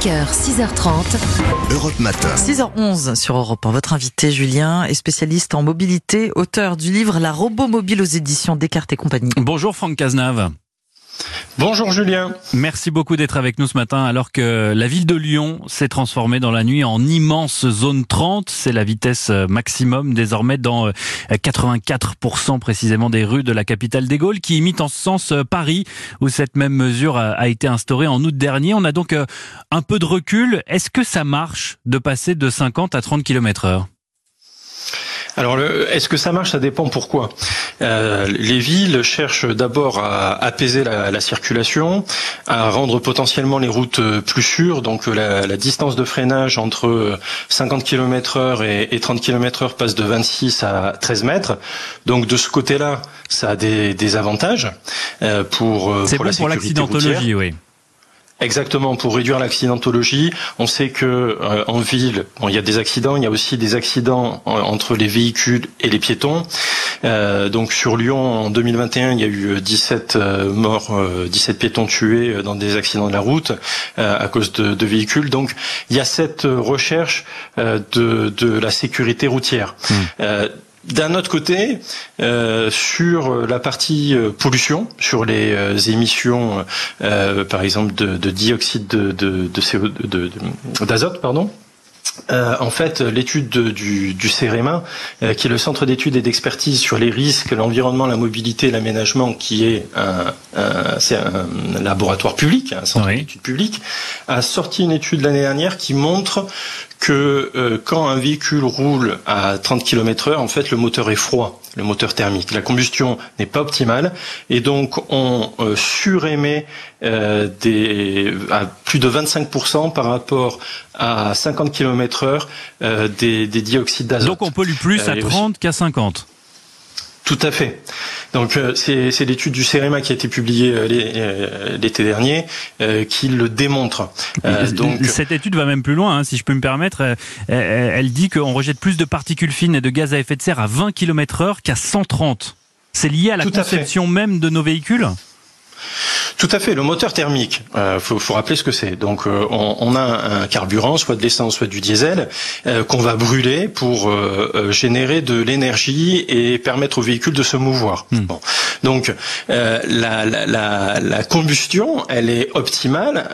5h, 6h30. Europe Matin. 6h11 sur Europe 1. Votre invité Julien est spécialiste en mobilité, auteur du livre La robot mobile aux éditions Descartes et compagnie. Bonjour Franck Cazenave. Bonjour Julien. Merci beaucoup d'être avec nous ce matin alors que la ville de Lyon s'est transformée dans la nuit en immense zone 30. C'est la vitesse maximum désormais dans 84% précisément des rues de la capitale des Gaules qui imite en ce sens Paris où cette même mesure a été instaurée en août dernier. On a donc un peu de recul. Est-ce que ça marche de passer de 50 à 30 km heure? Alors, est-ce que ça marche? Ça dépend pourquoi. Euh, les villes cherchent d'abord à apaiser la, la, circulation, à rendre potentiellement les routes plus sûres. Donc, la, la distance de freinage entre 50 km/h et, et 30 km/h passe de 26 à 13 mètres. Donc, de ce côté-là, ça a des, des avantages euh, pour, pour bon la pour l'accidentologie, oui. Exactement, pour réduire l'accidentologie, on sait que euh, en ville, bon, il y a des accidents, il y a aussi des accidents entre les véhicules et les piétons. Euh, donc sur Lyon en 2021, il y a eu 17 euh, morts, 17 piétons tués dans des accidents de la route à cause de, de, véhicules. Donc il y a cette recherche de, de la sécurité routière. Mmh. D'un autre côté, euh, sur la partie euh, pollution, sur les euh, émissions, par exemple de, de dioxyde de, de, de d'azote, pardon. Euh, en fait, l'étude du, du CEREMA, euh, qui est le centre d'études et d'expertise sur les risques, l'environnement, la mobilité l'aménagement, qui est un, un, c'est un laboratoire public, un centre oui. d'études public, a sorti une étude l'année dernière qui montre que euh, quand un véhicule roule à 30 km/h, en fait, le moteur est froid, le moteur thermique. La combustion n'est pas optimale et donc on euh, surémet euh, des, à plus de 25% par rapport à 50 km/h des, des dioxydes d'azote. Donc on pollue plus à 30 qu'à 50. Tout à fait. Donc euh, c'est l'étude du CEREMA qui a été publiée euh, l'été dernier euh, qui le démontre. donc cette étude va même plus loin, hein, si je peux me permettre. Elle dit qu'on rejette plus de particules fines et de gaz à effet de serre à 20 km/h qu'à 130. C'est lié à la Tout à conception même de nos véhicules? Tout à fait. Le moteur thermique, euh, faut, faut rappeler ce que c'est. Donc, euh, on, on, a un carburant, soit de l'essence, soit du diesel, euh, qu'on va brûler pour euh, générer de l'énergie et permettre au véhicule de se mouvoir. Hmm. Bon. Donc, la, la, la, la, combustion, elle est optimale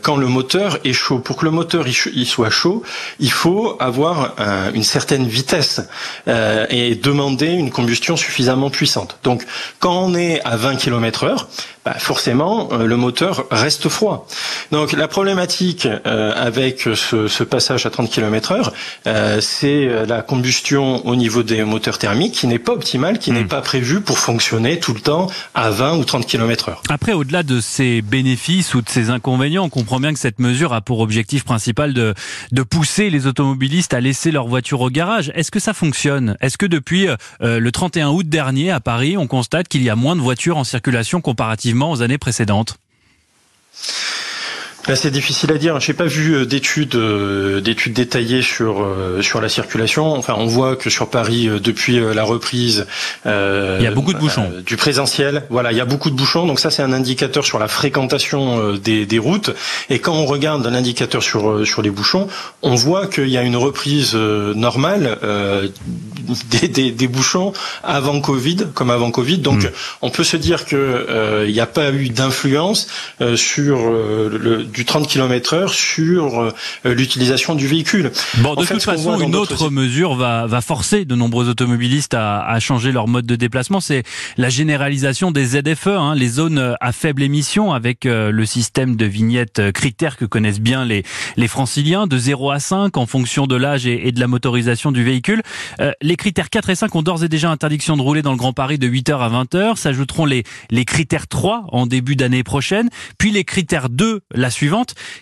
quand le moteur est chaud. Pour que le moteur il, soit chaud, il faut avoir un, une certaine vitesse et demander une combustion suffisamment puissante. Donc, quand on est à 20 km/h, bah forcément euh, le moteur reste froid. Donc la problématique euh, avec ce, ce, passage à 30 km/h, euh, c'est la combustion au niveau des moteurs thermiques qui n'est pas optimale, qui mmh. n'est pas prévue pour fonctionner tout le temps à 20 ou 30 km/h. Après, au-delà de ces bénéfices ou de ces inconvénients, on comprend bien que cette mesure a pour objectif principal de, de pousser les automobilistes à laisser leur voiture au garage. Est-ce que ça fonctionne? Est-ce que depuis le 31 août dernier à Paris, on constate qu'il y a moins de voitures en circulation comparativement aux années précédentes Là, c'est difficile à dire. Je n'ai pas vu d'études euh, d'études détaillées sur euh, sur la circulation. Enfin, on voit que sur Paris, euh, depuis la reprise, euh, il y a beaucoup de bouchons. du présentiel. Voilà, il y a beaucoup de bouchons. Donc ça, c'est un indicateur sur la fréquentation des, des routes. Et quand on regarde l'indicateur sur sur les bouchons, on voit qu'il y a une reprise normale des, des, des, bouchons avant Covid, comme avant Covid. Donc, mmh. on peut se dire que il n'y a pas eu d'influence sur le du 30 km heure sur euh, l'utilisation du véhicule. Bon, de en fait, toute façon, une autre mesure va, va forcer de nombreux automobilistes à, à changer leur mode de déplacement, c'est la généralisation des ZFE, hein, les zones à faible émission, avec euh, le système de vignettes euh, critères que connaissent bien les, les franciliens, de 0 à 5 en fonction de l'âge et, et, de la motorisation du véhicule. Euh, les critères 4 et 5 ont d'ores et déjà interdiction de rouler dans le Grand Paris de 8h à 20h. S'ajouteront les, les critères 3 en début d'année prochaine, puis les critères 2 la suivante.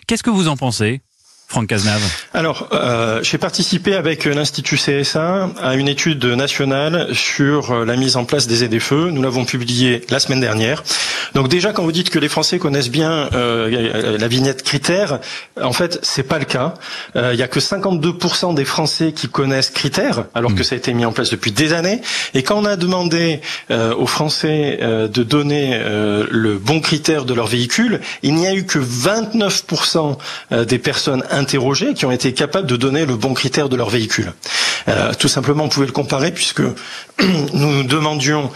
Qu'est-ce que vous en pensez? Franck Cazenave Alors, euh, j'ai participé avec l'Institut CSA à une étude nationale sur la mise en place des ZFE. Nous l'avons publiée la semaine dernière. Donc déjà, quand vous dites que les Français connaissent bien euh, la vignette critère, en fait, c'est pas le cas. Euh, il y a que 52% des Français qui connaissent critères, alors que hmm. ça a été mis en place depuis des années. Et quand on a demandé euh, aux Français euh, de donner euh, le bon critère de leur véhicule, il n'y a eu que 29% des personnes interrogées qui ont été capables de donner le bon critère de leur véhicule. tout simplement, on pouvait le comparer puisque nous demandions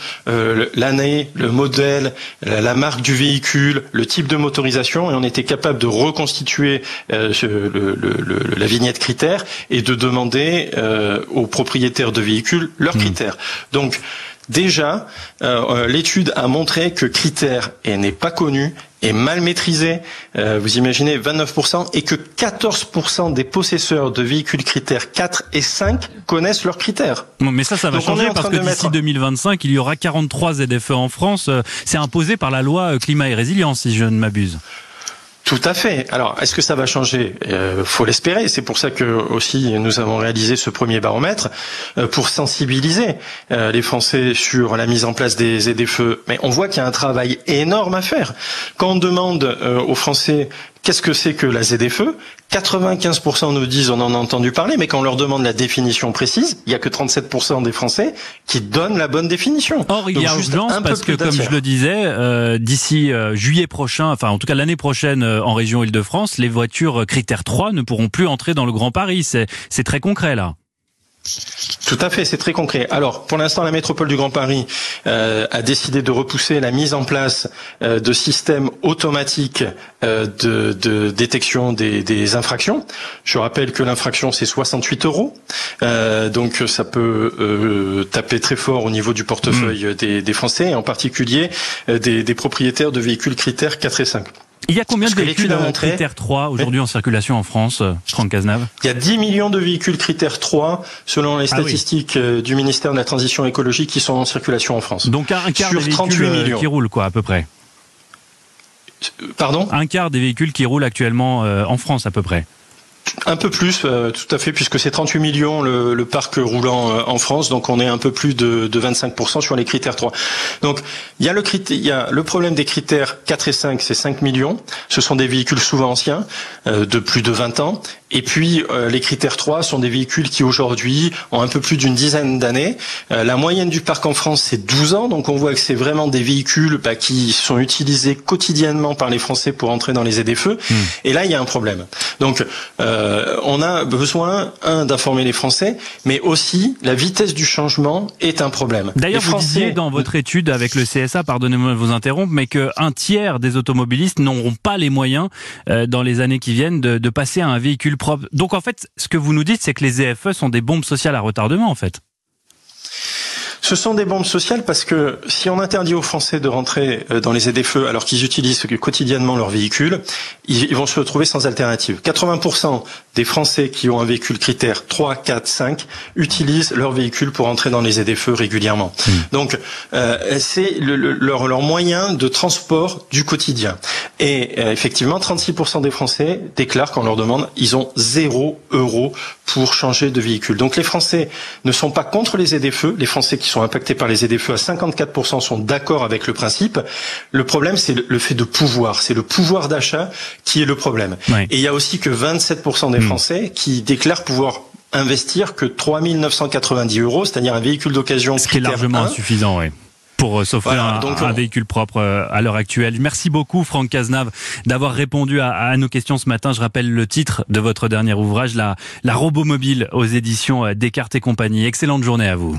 l'année, le modèle, la, marque du véhicule, le type de motorisation, et on était capable de reconstituer la vignette critère et de demander aux propriétaires de véhicules leurs hmm. critères. Donc Déjà, euh, euh, l'étude a montré que critère n'est pas connu est mal maîtrisé, euh, vous imaginez 29%, et que 14% des possesseurs de véhicules critères 4 et 5 connaissent leurs critères. mais ça, ça va changer parce que d'ici 2025, il y aura 43 ZFE en France. C'est imposé par la loi climat et résilience, si je ne m'abuse. Tout à fait. Alors, est-ce que ça va changer? Euh, Faut l'espérer. C'est pour ça que aussi nous avons réalisé ce premier baromètre euh, pour sensibiliser euh, les Français sur la mise en place des ZFE. Mais on voit qu'il y a un travail énorme à faire. Quand on demande euh, aux Français Qu'est-ce que c'est que la ZFE? 95% nous disent on en a entendu parler, mais quand on leur demande la définition précise, il y a que 37% des Français qui donnent la bonne définition. Or, il y a urgence parce que, comme je le disais, euh, d'ici euh, juillet prochain, enfin en tout cas l'année prochaine euh, en région Île-de-France, les voitures critères 3 ne pourront plus entrer dans le Grand Paris. C'est très concret là. Tout à fait, c'est très concret. Alors, pour l'instant, la métropole du Grand Paris euh, a décidé de repousser la mise en place euh, de systèmes automatiques euh, de, détection des, infractions. Je rappelle que l'infraction, c'est 68 euros. donc, ça peut taper très fort au niveau du portefeuille mmh. des, Français, et en particulier des, des propriétaires de véhicules critères 4 et 5. Il y a combien de véhicules critère 3 aujourd'hui en circulation en France, euh, Franck Cazenave? Il y a 10 millions de véhicules critère 3 selon les ah statistiques euh, du ministère de la Transition écologique qui sont en circulation en France. Donc un quart des véhicules euh, qui roulent quoi à peu près. Pardon? Un quart des véhicules qui roulent actuellement en France à peu près. Un peu plus, euh, tout à fait, puisque c'est 38 millions le, le parc roulant euh, en France, donc on est un peu plus de, de 25% sur les critères 3. Donc il y, a le il y a le problème des critères 4 et 5, c'est 5 millions. Ce sont des véhicules souvent anciens, euh, de plus de 20 ans. Et puis les critères 3 sont des véhicules qui aujourd'hui ont un peu plus d'une dizaine d'années. la moyenne du parc en France, c'est 12 ans, donc on voit que c'est vraiment des véhicules bah, qui sont utilisés quotidiennement par les Français pour entrer dans les ZFE. Mmh. Et là, il y a un problème. Donc euh, on a besoin, un, d'informer les Français, mais aussi la vitesse du changement est un problème. D'ailleurs, vous disiez dans votre étude avec le CSA, pardonnez-moi de vous interrompre, mais qu'un tiers des automobilistes n'auront pas les moyens euh, dans les années qui viennent de, de passer à un véhicule propre. Donc en fait, ce que vous nous dites, c'est que les EFE sont des bombes sociales à retardement, en fait. Ce sont des bombes sociales parce que si on interdit aux Français de rentrer euh, dans les ZFE alors qu'ils utilisent quotidiennement leur véhicule, ils vont se retrouver sans alternative. 80% des Français qui ont un véhicule critère 3, 4, 5 utilisent leur véhicule pour entrer dans les ZFE régulièrement. Hmm. Donc euh, c'est le, leur, leur moyen de transport du quotidien. Et euh, effectivement, 36% des Français déclarent quand on leur demande, ils ont 0 euros pour changer de véhicule. Donc les Français ne sont pas contre les ZFE, les Français qui sont impactés par les ZFE à 54% sont d'accord avec le principe. Le problème, c'est le fait de pouvoir, c'est le pouvoir d'achat qui est le problème. Et il y a aussi que 27% des hmm. Français qui déclarent pouvoir investir que 3 990 euros, c'est-à-dire un véhicule d'occasion. Ce qui est largement insuffisant, oui pour euh, s'offrir un, véhicule propre euh, à l'heure actuelle. Merci beaucoup Franck Cazenave d'avoir répondu à, nos questions ce matin. Je rappelle le titre de votre dernier ouvrage, La, la robomobile aux éditions euh, Descartes et compagnie. Excellente journée à vous.